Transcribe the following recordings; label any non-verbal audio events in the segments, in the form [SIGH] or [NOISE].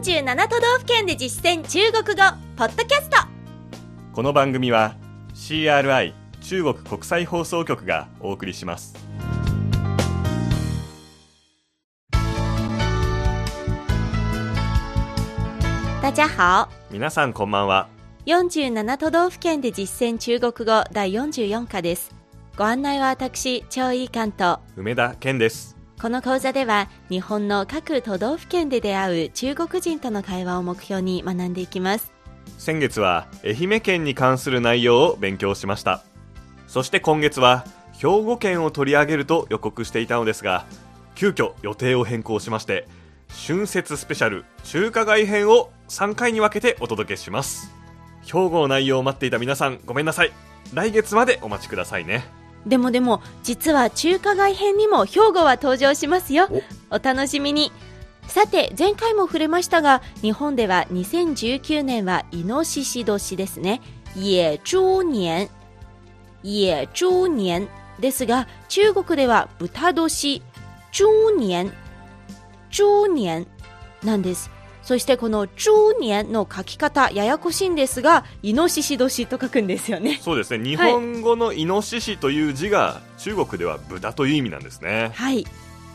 47都道府県で実践中国語ポッドキャスト。この番組は CRI 中国国際放送局がお送りします。大家好。皆さんこんばんは。47都道府県で実践中国語第44課です。ご案内は私張井関と。梅田健ですこの講座では日本の各都道府県で出会う中国人との会話を目標に学んでいきます。先月は愛媛県に関する内容を勉強しました。そして今月は兵庫県を取り上げると予告していたのですが急遽予定を変更しまして春節スペシャル中華街編を3回に分けてお届けします。兵庫の内容を待っていた皆さんごめんなさい。来月までお待ちくださいね。でもでも実は中華街編にも兵庫は登場しますよ。お。楽しみに。さて前回も触れましたが日本では2019年はイノシシ年ですね。野猪年。野猪年。ですが中国では豚年。猪年。猪年なんですそしてこの猪年の書き方ややこしいんですがイノシシ年と書くんですよね。そうですね。日本語のイノシシという字が中国では豚という意味なんですね。はい。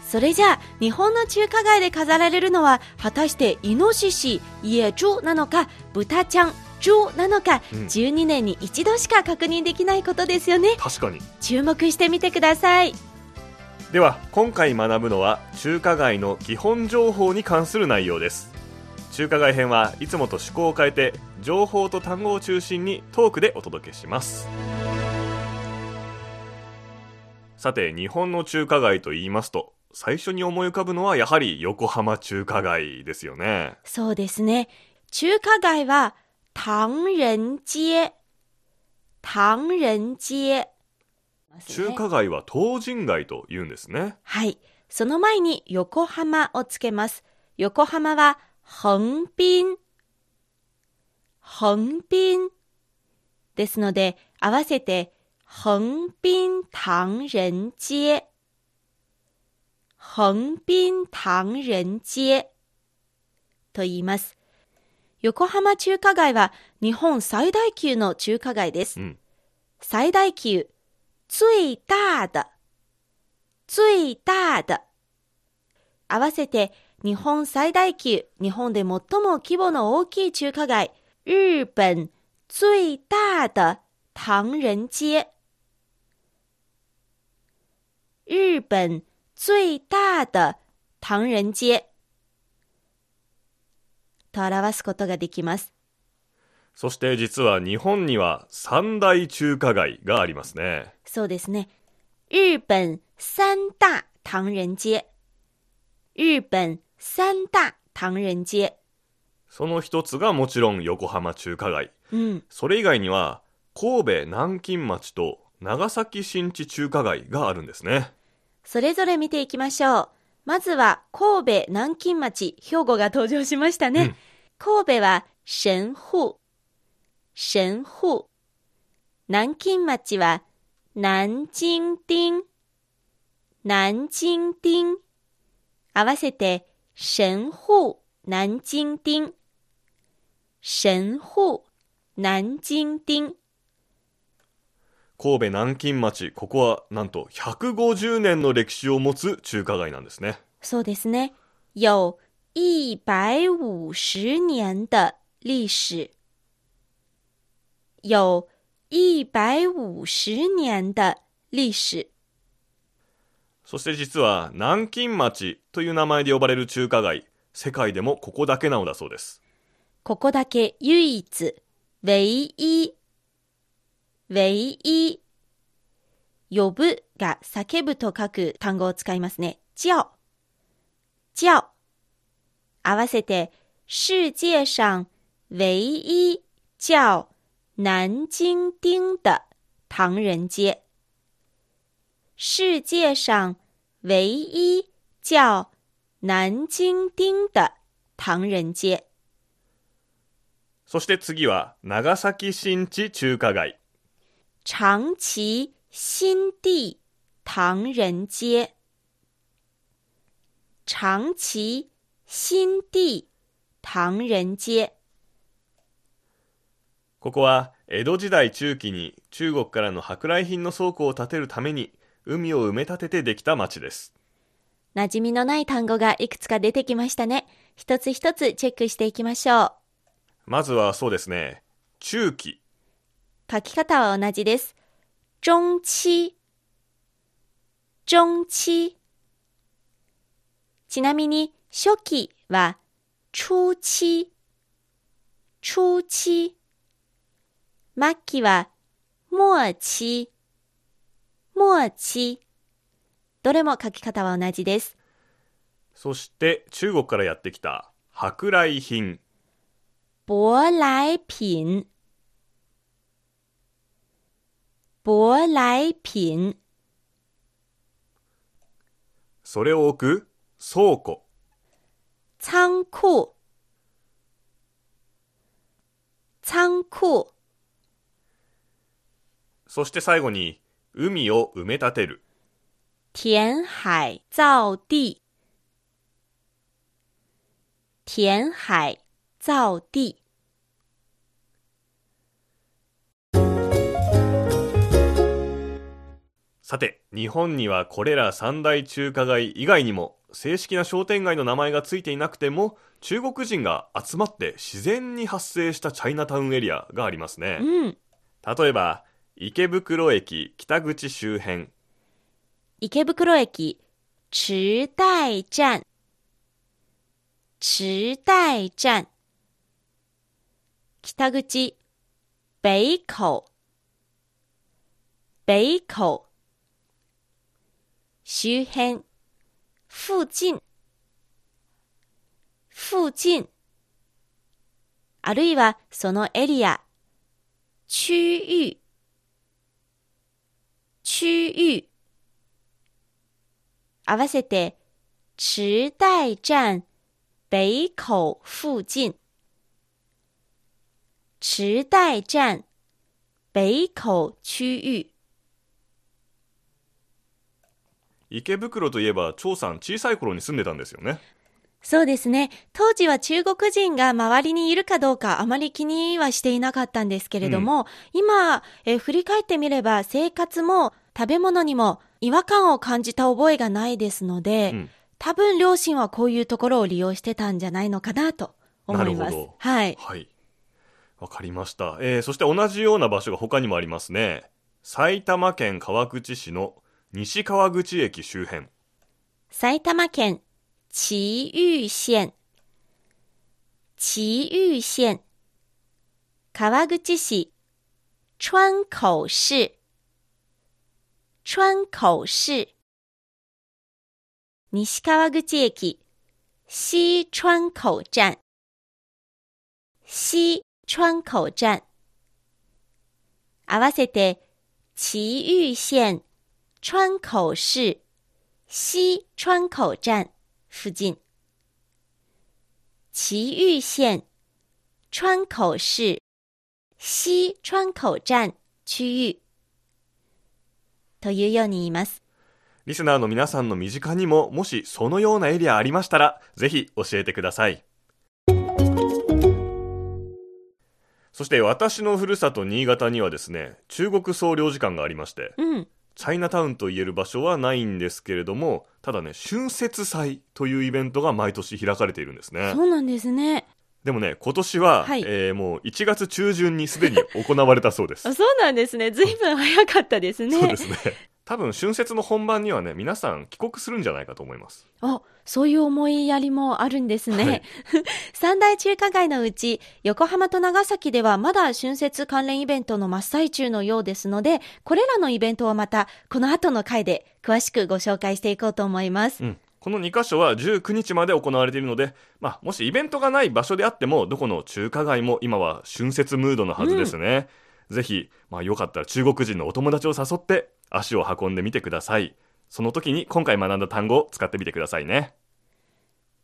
それじゃあ日本の中華街で飾られるのは果たしてイノシシ野猪なのか豚ちゃん猪なのか、うん。12年に一度しか確認できないことですよね。確かに。注目してみてください。では今回学ぶのは中華街の基本情報に関する内容です中華街編はいつもと趣向を変えて情報と単語を中心にトークでお届けします。さて日本の中華街と言いますと最初に思い浮かぶのはやはり横浜中華街ですよね。そうですね。中華街は唐人街。唐人街。中華街は東人街と言うんですね。はい。その前に横浜をつけます。横浜は横滨横滨ですので合わせて横滨唐人街横滨唐人街と言います。横浜中華街は日本最大級の中華街です、うん。最大級最大的最大的。合わせて日本最大級日本で最も規模の大きい中華街日本最大的唐人街日本最大的唐人街と表すことができますそして実は日本には三大中華街がありますねそうですね。日本三大唐人街。日本三大唐人街。その一つがもちろん横浜中華街うん。それ以外には神戸南京町と長崎新地中華街があるんですねそれぞれ見ていきましょう。まずは神戸南京町、兵庫が登場しましたね。うん神戸は神户。神户。南京町は南京町。南京町。合わせて神户南京町。神户南京町。神戸南京町ここはなんと150年の歴史を持つ中華街なんですねそうですね。有一百五十年的历史。有一百五十年的历史。そして実は南京町という名前で呼ばれる中華街世界でもここだけなのだそうですここだけ唯一、唯一、唯一。呼ぶが叫ぶと書く単語を使いますね。叫。叫。合わせて、世界上唯一叫南京町的唐人街。世界上唯一叫南京町的唐人街。そして次は長崎新地中華街长崎新地唐人街。长崎新地唐人街。ここは江戸時代中期に中国からの舶来品の倉庫を建てるために海を埋め立ててできた町です。馴染みのない単語がいくつか出てきましたね。一つ一つチェックしていきましょう。まずはそうですね、中期。書き方は同じです。中期。中期。ちなみに、初期は、初期。初期。末期は、末期。末期。どれも書き方は同じです。そして中国からやってきた舶来品。舶来品。舶来品。それを置く倉庫。仓庫。仓庫。そして最後に海を埋め立てる。填海造地。填海造地。さて、日本にはこれら三大中華街以外にも正式な商店街の名前がついていなくても中国人が集まって自然に発生したチャイナタウンエリアがありますね。うん。例えば、池袋駅北口周辺、池袋駅、池袋站。池袋站。北口、北口。北口。周辺、附近。附近。あるいはそのエリア、区域。区域。合わせて、池袋站北口附近。池袋站北口区域。池袋といえば張さん小さい頃に住んでたんですよね。そうですね。当時は中国人が周りにいるかどうかあまり気にはしていなかったんですけれども、今、えー振り返ってみれば生活も食べ物にも違和感を感じた覚えがないですので、うん多分両親はこういうところを利用してたんじゃないのかなと思いますなるほど。はい。はい。わかりました。えー、そして同じような場所が他にもありますね。埼玉県川口市の西川口駅周辺。埼玉県祁玉县、祁玉县、川口市、川口市、川口市、西川口駅、西川口站、西川口站。合わせて、祁玉县、川口市、西川口站。附近。祁玉县川口市西川口站区域。というように言います。リスナーの皆さんの身近にも、もしそのようなエリアありましたら、ぜひ教えてください。そして私のふるさと新潟にはですね、中国総領事館がありまして、うん。チャイナタウンと言える場所はないんですけれども、ただね、春節祭というイベントが毎年開かれているんですね。そうなんですね。でもね、今年は、はいえーもう1月中旬にすでに行われたそうです [LAUGHS] あ。そうなんですね。ずいぶん早かったですね。[LAUGHS] そうですね。多分春節の本番にはね、皆さん帰国するんじゃないかと思います。あ、そういう思いやりもあるんですね。はい [LAUGHS] 三大中華街のうち、横浜と長崎ではまだ春節関連イベントの真っ最中のようですので、これらのイベントはまた、この後の回で詳しくご紹介していこうと思います。うん。この2カ所は19日まで行われているので、まあ、もしイベントがない場所であっても、どこの中華街も今は春節ムードのはずですね。ぜひ、まあ、よかったら中国人のお友達を誘って足を運んでみてください。その時に今回学んだ単語を使ってみてくださいね。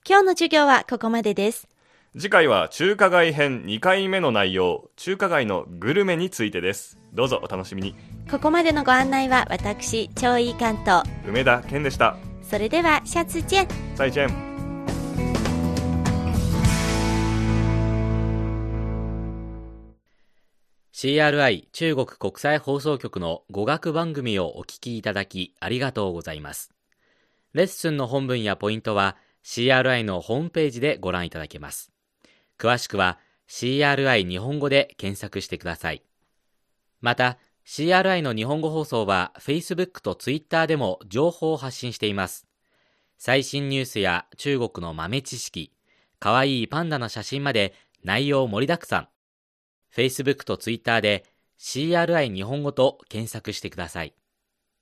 今日の授業はここまでです。次回は中華街編2回目の内容、中華街のグルメについてです。どうぞお楽しみに。ここまでのご案内は私、超いい関東。梅田健でした。それでは、シャツ見。再见。CRI 中国国際放送局の語学番組をお聞きいただきありがとうございます。レッスンの本文やポイントは CRI のホームページでご覧いただけます。詳しくは CRI 日本語で検索してください。また、CRI の日本語放送は Facebook と Twitter でも情報を発信しています。最新ニュースや中国の豆知識、かわいいパンダの写真まで内容盛りだくさん。Facebook と Twitter で CRI 日本語と検索してください。